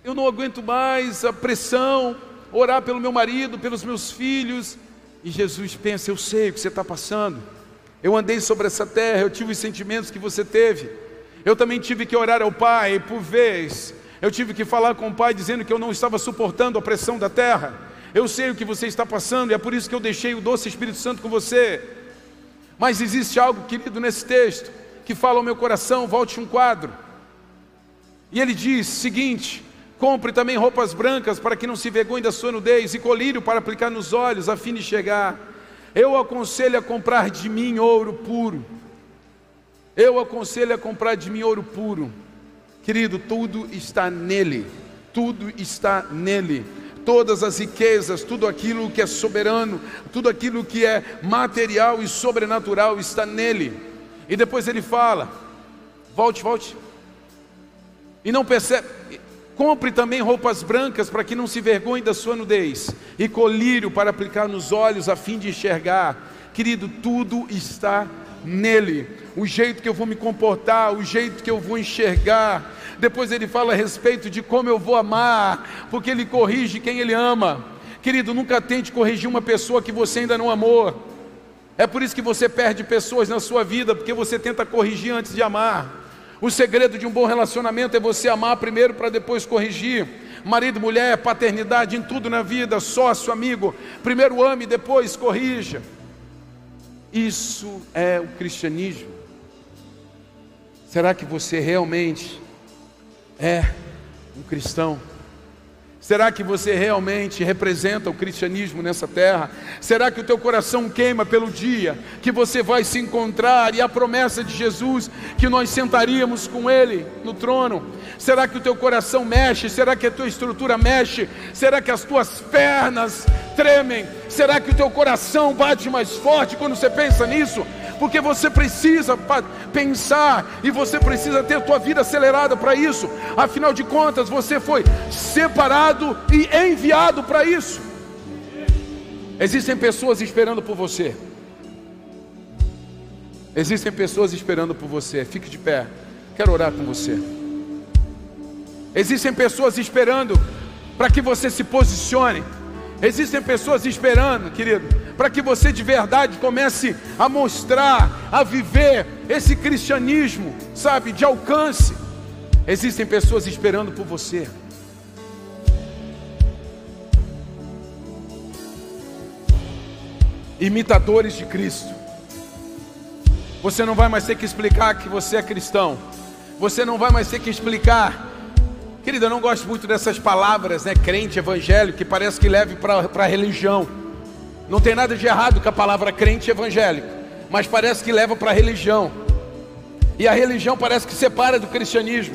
eu não aguento mais a pressão, orar pelo meu marido, pelos meus filhos. E Jesus pensa: Eu sei o que você está passando. Eu andei sobre essa terra, eu tive os sentimentos que você teve. Eu também tive que orar ao Pai por vez. Eu tive que falar com o Pai dizendo que eu não estava suportando a pressão da terra. Eu sei o que você está passando e é por isso que eu deixei o doce Espírito Santo com você. Mas existe algo, querido, nesse texto que fala ao meu coração. Volte um quadro. E ele diz: seguinte: compre também roupas brancas para que não se vergonhe da sua nudez e colírio para aplicar nos olhos a fim de chegar. Eu aconselho a comprar de mim ouro puro. Eu aconselho a comprar de mim ouro puro. Querido, tudo está nele. Tudo está nele. Todas as riquezas, tudo aquilo que é soberano, tudo aquilo que é material e sobrenatural está nele. E depois ele fala: volte, volte. E não percebe. Compre também roupas brancas para que não se vergonhe da sua nudez, e colírio para aplicar nos olhos a fim de enxergar. Querido, tudo está nele. O jeito que eu vou me comportar, o jeito que eu vou enxergar. Depois ele fala a respeito de como eu vou amar, porque ele corrige quem ele ama. Querido, nunca tente corrigir uma pessoa que você ainda não amou. É por isso que você perde pessoas na sua vida, porque você tenta corrigir antes de amar. O segredo de um bom relacionamento é você amar primeiro para depois corrigir. Marido, mulher, paternidade, em tudo na vida, sócio, amigo. Primeiro ame, depois corrija. Isso é o cristianismo. Será que você realmente é um cristão? Será que você realmente representa o cristianismo nessa terra? Será que o teu coração queima pelo dia que você vai se encontrar e a promessa de Jesus que nós sentaríamos com ele no trono? Será que o teu coração mexe? Será que a tua estrutura mexe? Será que as tuas pernas tremem? Será que o teu coração bate mais forte quando você pensa nisso? Porque você precisa pensar e você precisa ter a tua vida acelerada para isso. Afinal de contas, você foi separado e enviado para isso. Existem pessoas esperando por você. Existem pessoas esperando por você. Fique de pé. Quero orar com você. Existem pessoas esperando para que você se posicione. Existem pessoas esperando, querido, para que você de verdade comece a mostrar, a viver esse cristianismo, sabe, de alcance. Existem pessoas esperando por você. Imitadores de Cristo. Você não vai mais ter que explicar que você é cristão. Você não vai mais ter que explicar Querida, eu não gosto muito dessas palavras, né? Crente, evangélico, que parece que leve para a religião. Não tem nada de errado com a palavra crente evangélico, mas parece que leva para a religião. E a religião parece que separa do cristianismo.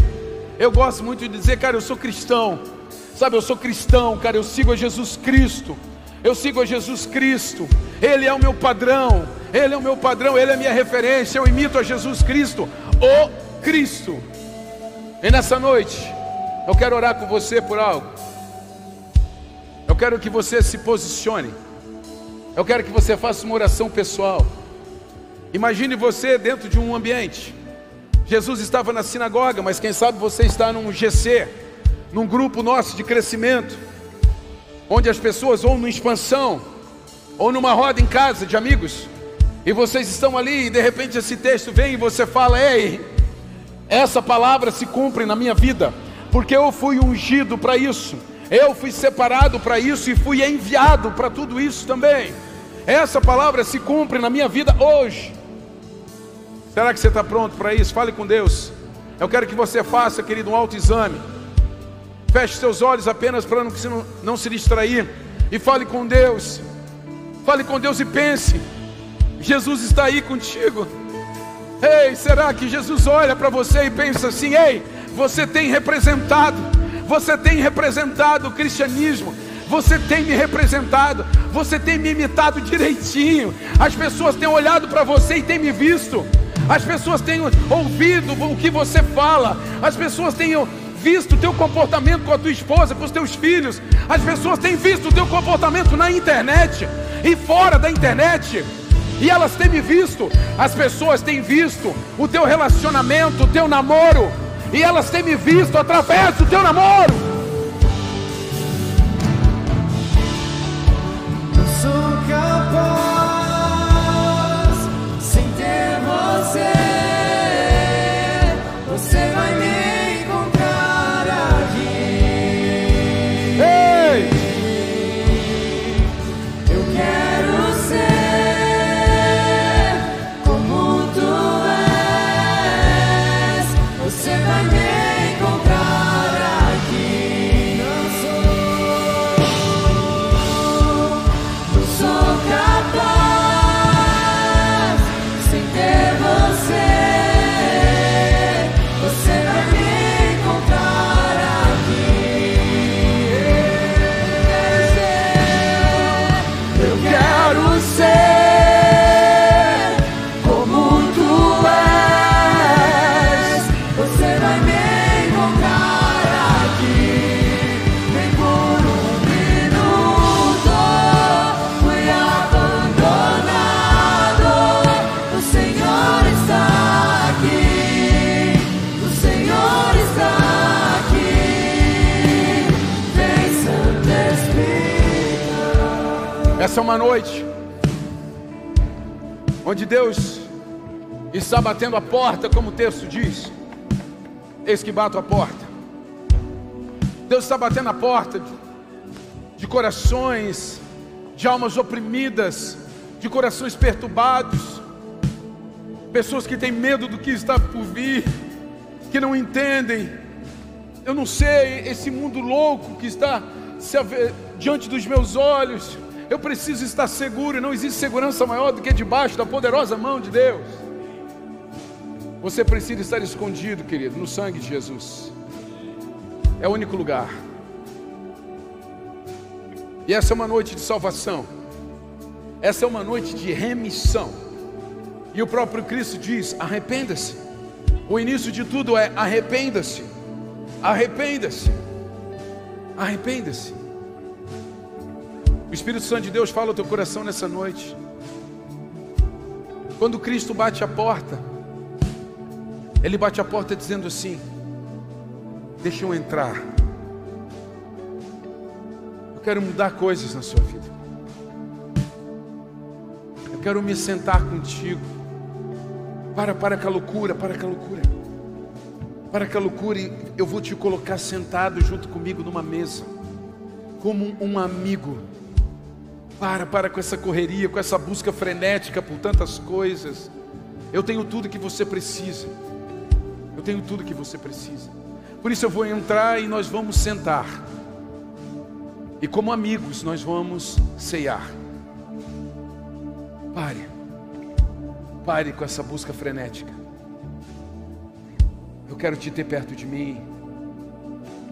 Eu gosto muito de dizer, cara, eu sou cristão. Sabe, eu sou cristão, cara, eu sigo a Jesus Cristo. Eu sigo a Jesus Cristo. Ele é o meu padrão. Ele é o meu padrão, ele é a minha referência. Eu imito a Jesus Cristo, o Cristo. E nessa noite, eu quero orar com você por algo. Eu quero que você se posicione. Eu quero que você faça uma oração pessoal. Imagine você dentro de um ambiente. Jesus estava na sinagoga, mas quem sabe você está num GC, num grupo nosso de crescimento, onde as pessoas ou numa expansão, ou numa roda em casa de amigos, e vocês estão ali e de repente esse texto vem e você fala: Ei, essa palavra se cumpre na minha vida porque eu fui ungido para isso, eu fui separado para isso e fui enviado para tudo isso também. Essa palavra se cumpre na minha vida hoje. Será que você está pronto para isso? Fale com Deus. Eu quero que você faça, querido, um autoexame. Feche seus olhos apenas para não, não se distrair. E fale com Deus. Fale com Deus e pense: Jesus está aí contigo. Ei, será que Jesus olha para você e pensa assim: ei, você tem representado, você tem representado o cristianismo, você tem me representado, você tem me imitado direitinho. As pessoas têm olhado para você e têm me visto. As pessoas têm ouvido o que você fala. As pessoas têm visto o teu comportamento com a tua esposa, com os teus filhos. As pessoas têm visto o teu comportamento na internet e fora da internet. E elas têm me visto. As pessoas têm visto o teu relacionamento, o teu namoro e elas têm me visto através do teu namoro. Batendo a porta, como o texto diz. Eis que bato a porta. Deus está batendo a porta de, de corações, de almas oprimidas, de corações perturbados, pessoas que têm medo do que está por vir, que não entendem. Eu não sei esse mundo louco que está diante dos meus olhos eu preciso estar seguro, e não existe segurança maior do que debaixo da poderosa mão de Deus. Você precisa estar escondido, querido, no sangue de Jesus. É o único lugar. E essa é uma noite de salvação. Essa é uma noite de remissão. E o próprio Cristo diz: arrependa-se. O início de tudo é arrependa-se. Arrependa-se. Arrependa-se. O Espírito Santo de Deus fala ao teu coração nessa noite. Quando Cristo bate a porta, Ele bate a porta dizendo assim: Deixa eu entrar. Eu quero mudar coisas na sua vida. Eu quero me sentar contigo. Para, para com a loucura, para com a loucura. Para com a loucura, eu vou te colocar sentado junto comigo numa mesa, como um amigo para, para com essa correria, com essa busca frenética por tantas coisas. Eu tenho tudo que você precisa. Eu tenho tudo que você precisa. Por isso eu vou entrar e nós vamos sentar. E como amigos nós vamos ceiar. Pare. Pare com essa busca frenética. Eu quero te ter perto de mim.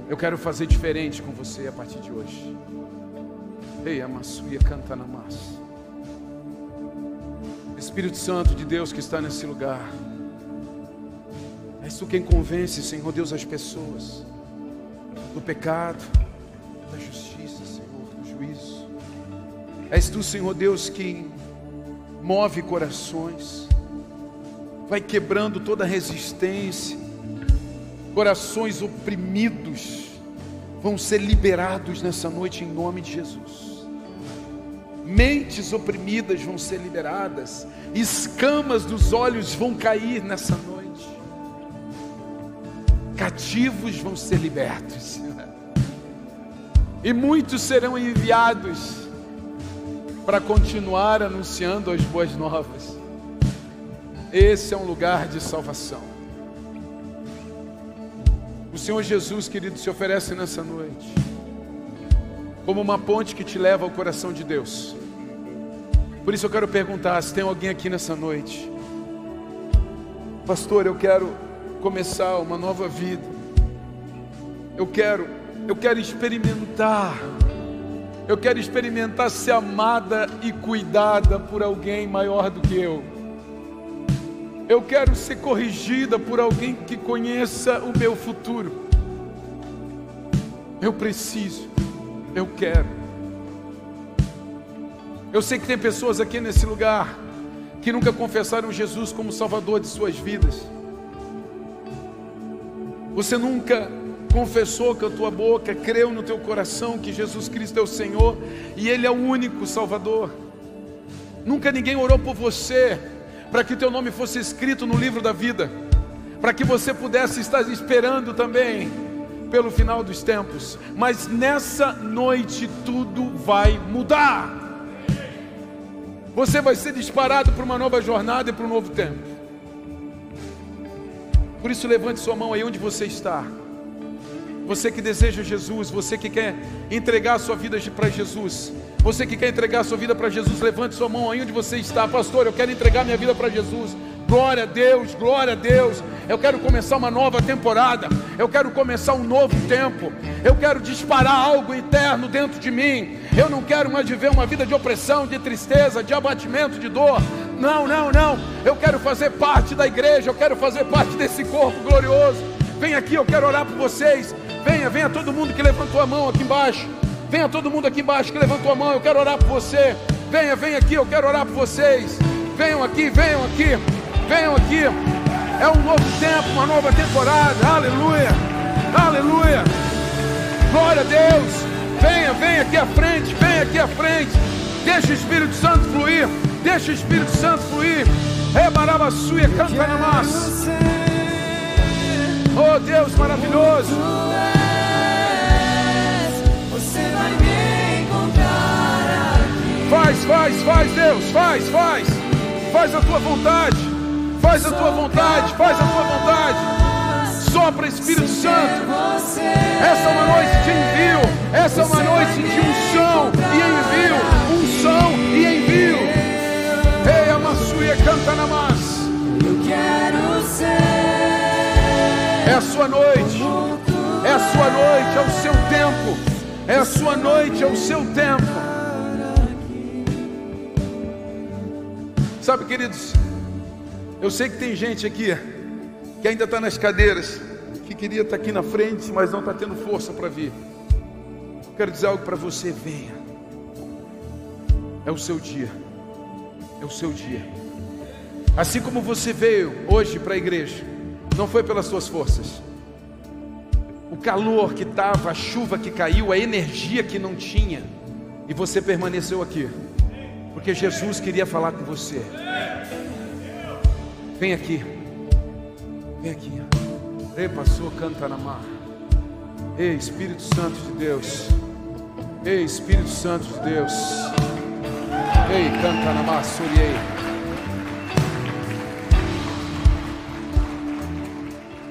Eu quero fazer diferente com você a partir de hoje. Ei, amassuia canta na massa. Espírito Santo de Deus que está nesse lugar. És tu quem convence, Senhor Deus, as pessoas do pecado, da justiça, Senhor, do juízo. És tu, Senhor Deus, que move corações, vai quebrando toda resistência, corações oprimidos vão ser liberados nessa noite em nome de Jesus. Mentes oprimidas vão ser liberadas, escamas dos olhos vão cair nessa noite, cativos vão ser libertos, e muitos serão enviados para continuar anunciando as boas novas. Esse é um lugar de salvação. O Senhor Jesus, querido, se oferece nessa noite como uma ponte que te leva ao coração de Deus. Por isso eu quero perguntar se tem alguém aqui nessa noite. Pastor, eu quero começar uma nova vida. Eu quero, eu quero experimentar. Eu quero experimentar ser amada e cuidada por alguém maior do que eu. Eu quero ser corrigida por alguém que conheça o meu futuro. Eu preciso, eu quero. Eu sei que tem pessoas aqui nesse lugar que nunca confessaram Jesus como Salvador de suas vidas. Você nunca confessou com a tua boca, creu no teu coração que Jesus Cristo é o Senhor e Ele é o único Salvador. Nunca ninguém orou por você para que o teu nome fosse escrito no livro da vida, para que você pudesse estar esperando também pelo final dos tempos. Mas nessa noite tudo vai mudar. Você vai ser disparado para uma nova jornada e para um novo tempo. Por isso, levante sua mão aí onde você está. Você que deseja Jesus, você que quer entregar a sua vida para Jesus, você que quer entregar a sua vida para Jesus, levante sua mão aí onde você está, pastor. Eu quero entregar minha vida para Jesus. Glória a Deus, glória a Deus. Eu quero começar uma nova temporada. Eu quero começar um novo tempo. Eu quero disparar algo eterno dentro de mim. Eu não quero mais viver uma vida de opressão, de tristeza, de abatimento, de dor. Não, não, não. Eu quero fazer parte da igreja. Eu quero fazer parte desse corpo glorioso. Vem aqui, eu quero orar por vocês. Venha, venha todo mundo que levantou a mão aqui embaixo. Venha todo mundo aqui embaixo que levantou a mão. Eu quero orar por você. Venha, venha aqui, eu quero orar por vocês. Venham aqui, venham aqui. Venham aqui. É um novo tempo, uma nova temporada. Aleluia. Aleluia. Glória a Deus. Venha, venha aqui à frente. Venha aqui à frente. Deixa o Espírito Santo fluir. Deixa o Espírito Santo fluir. Rebarabassuia, canta na massa. Oh Deus maravilhoso. Faz, faz, faz, Deus, faz, faz. Faz a tua vontade. Faz a tua vontade, faz a tua vontade. Sopra Espírito Santo. Essa é uma noite de envio. Essa é uma noite de unção e envio. Canta na massa. Eu quero ser. É a sua noite. É a sua noite, é o seu tempo. É a sua noite, é o seu tempo. Sabe, queridos, eu sei que tem gente aqui que ainda está nas cadeiras, que queria estar tá aqui na frente, mas não está tendo força para vir. Eu quero dizer algo para você: venha. É o seu dia. É o seu dia. Assim como você veio hoje para a igreja, não foi pelas suas forças. O calor que estava, a chuva que caiu, a energia que não tinha, e você permaneceu aqui, porque Jesus queria falar com você. Vem aqui. Vem aqui. Ei, passou, canta na mar. Ei, Espírito Santo de Deus. Ei, Espírito Santo de Deus. Ei, canta na mar, suriei.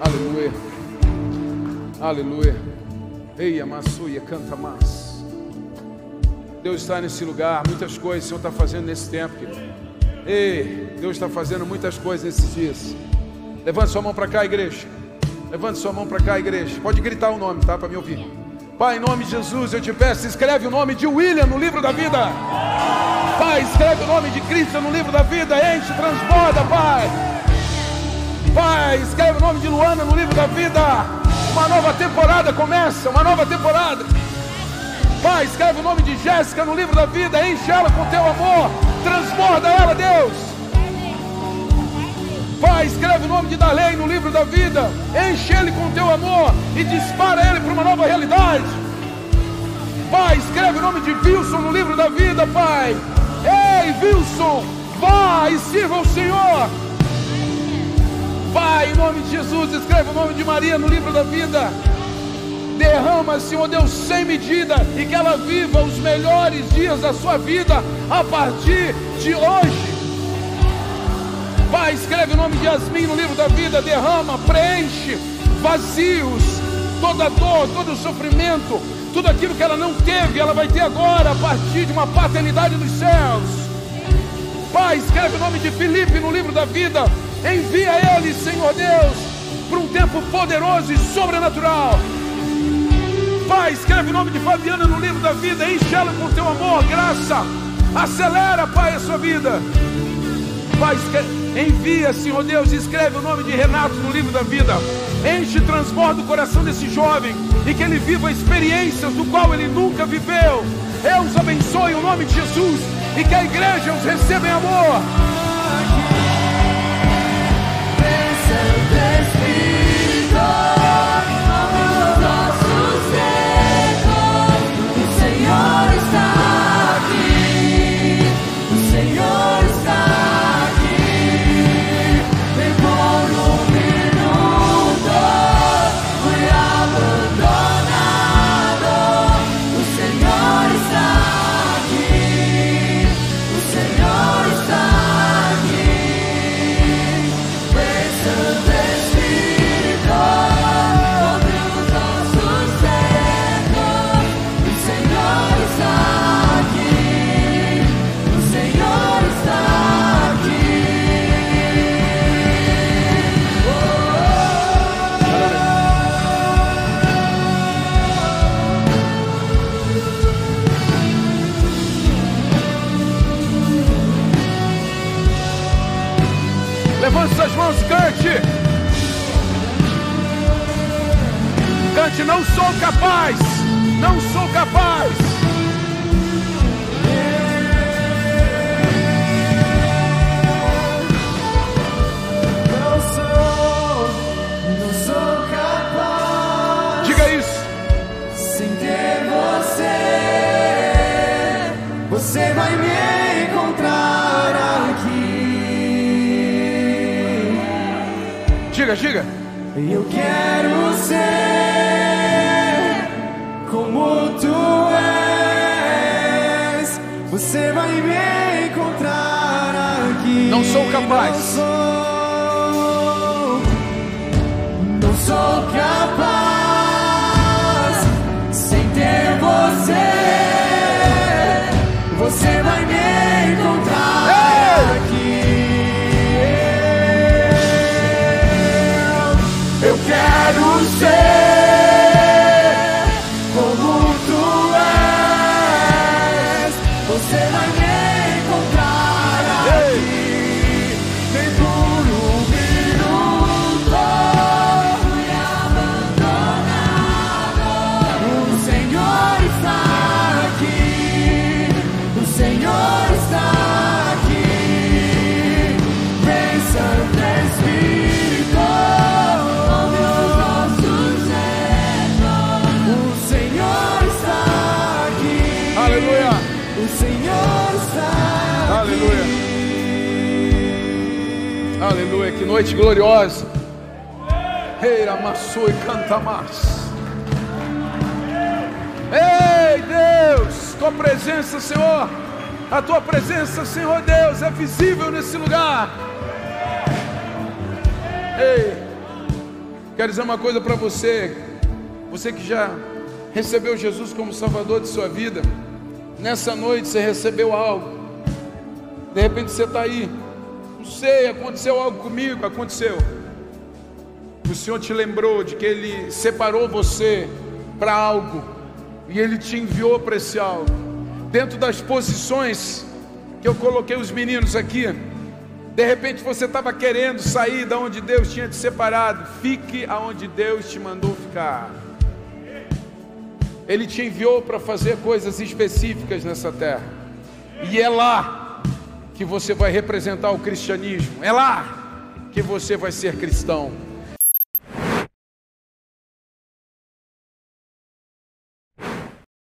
Aleluia. Aleluia. Ei, amassuia, canta mais. Deus está nesse lugar. Muitas coisas o Senhor está fazendo nesse tempo, querido. Ei, Deus está fazendo muitas coisas nesses dias. Levante sua mão para cá, igreja. Levante sua mão para cá, igreja. Pode gritar o nome, tá? Para me ouvir. Pai, em nome de Jesus, eu te peço, escreve o nome de William no livro da vida. Pai, escreve o nome de Cristo no livro da vida. Enche, transborda, Pai. Pai, escreve o nome de Luana no livro da vida. Uma nova temporada começa, uma nova temporada. Pai, escreve o nome de Jéssica no livro da vida. Enche ela com teu amor. Transborda ela, Deus. Pai, escreve o nome de Dalei no livro da vida. Enche ele com teu amor e dispara ele para uma nova realidade. Pai, escreve o nome de Wilson no livro da vida, Pai. Ei, Wilson, vá e sirva o Senhor. Pai, em nome de Jesus, escreve o nome de Maria no livro da vida. Derrama, Senhor Deus, sem medida e que ela viva os melhores dias da sua vida a partir de hoje. Pai, escreve o nome de Yasmin no livro da vida, derrama, preenche vazios, toda dor, todo sofrimento, tudo aquilo que ela não teve, ela vai ter agora a partir de uma paternidade dos céus. Pai, escreve o nome de Felipe no livro da vida, envia ele, Senhor Deus, para um tempo poderoso e sobrenatural. Pai, escreve o nome de Fabiana no livro da vida, enche ela com teu amor, graça. Acelera, Pai, a sua vida. Pai, envia, Senhor Deus, escreve o nome de Renato no livro da vida. Enche e transborda o coração desse jovem e que ele viva experiências do qual ele nunca viveu. Eu os abençoe em nome de Jesus e que a igreja os receba em amor. E canta mais. Ei, Deus, tua presença, Senhor. A tua presença, Senhor Deus, é visível nesse lugar. Ei, quero dizer uma coisa para você. Você que já recebeu Jesus como Salvador de sua vida. Nessa noite você recebeu algo. De repente você está aí. Não sei, aconteceu algo comigo. Aconteceu. O Senhor te lembrou de que Ele separou você para algo. E Ele te enviou para esse algo. Dentro das posições que eu coloquei os meninos aqui. De repente você estava querendo sair da onde Deus tinha te separado. Fique aonde Deus te mandou ficar. Ele te enviou para fazer coisas específicas nessa terra. E é lá que você vai representar o cristianismo. É lá que você vai ser cristão.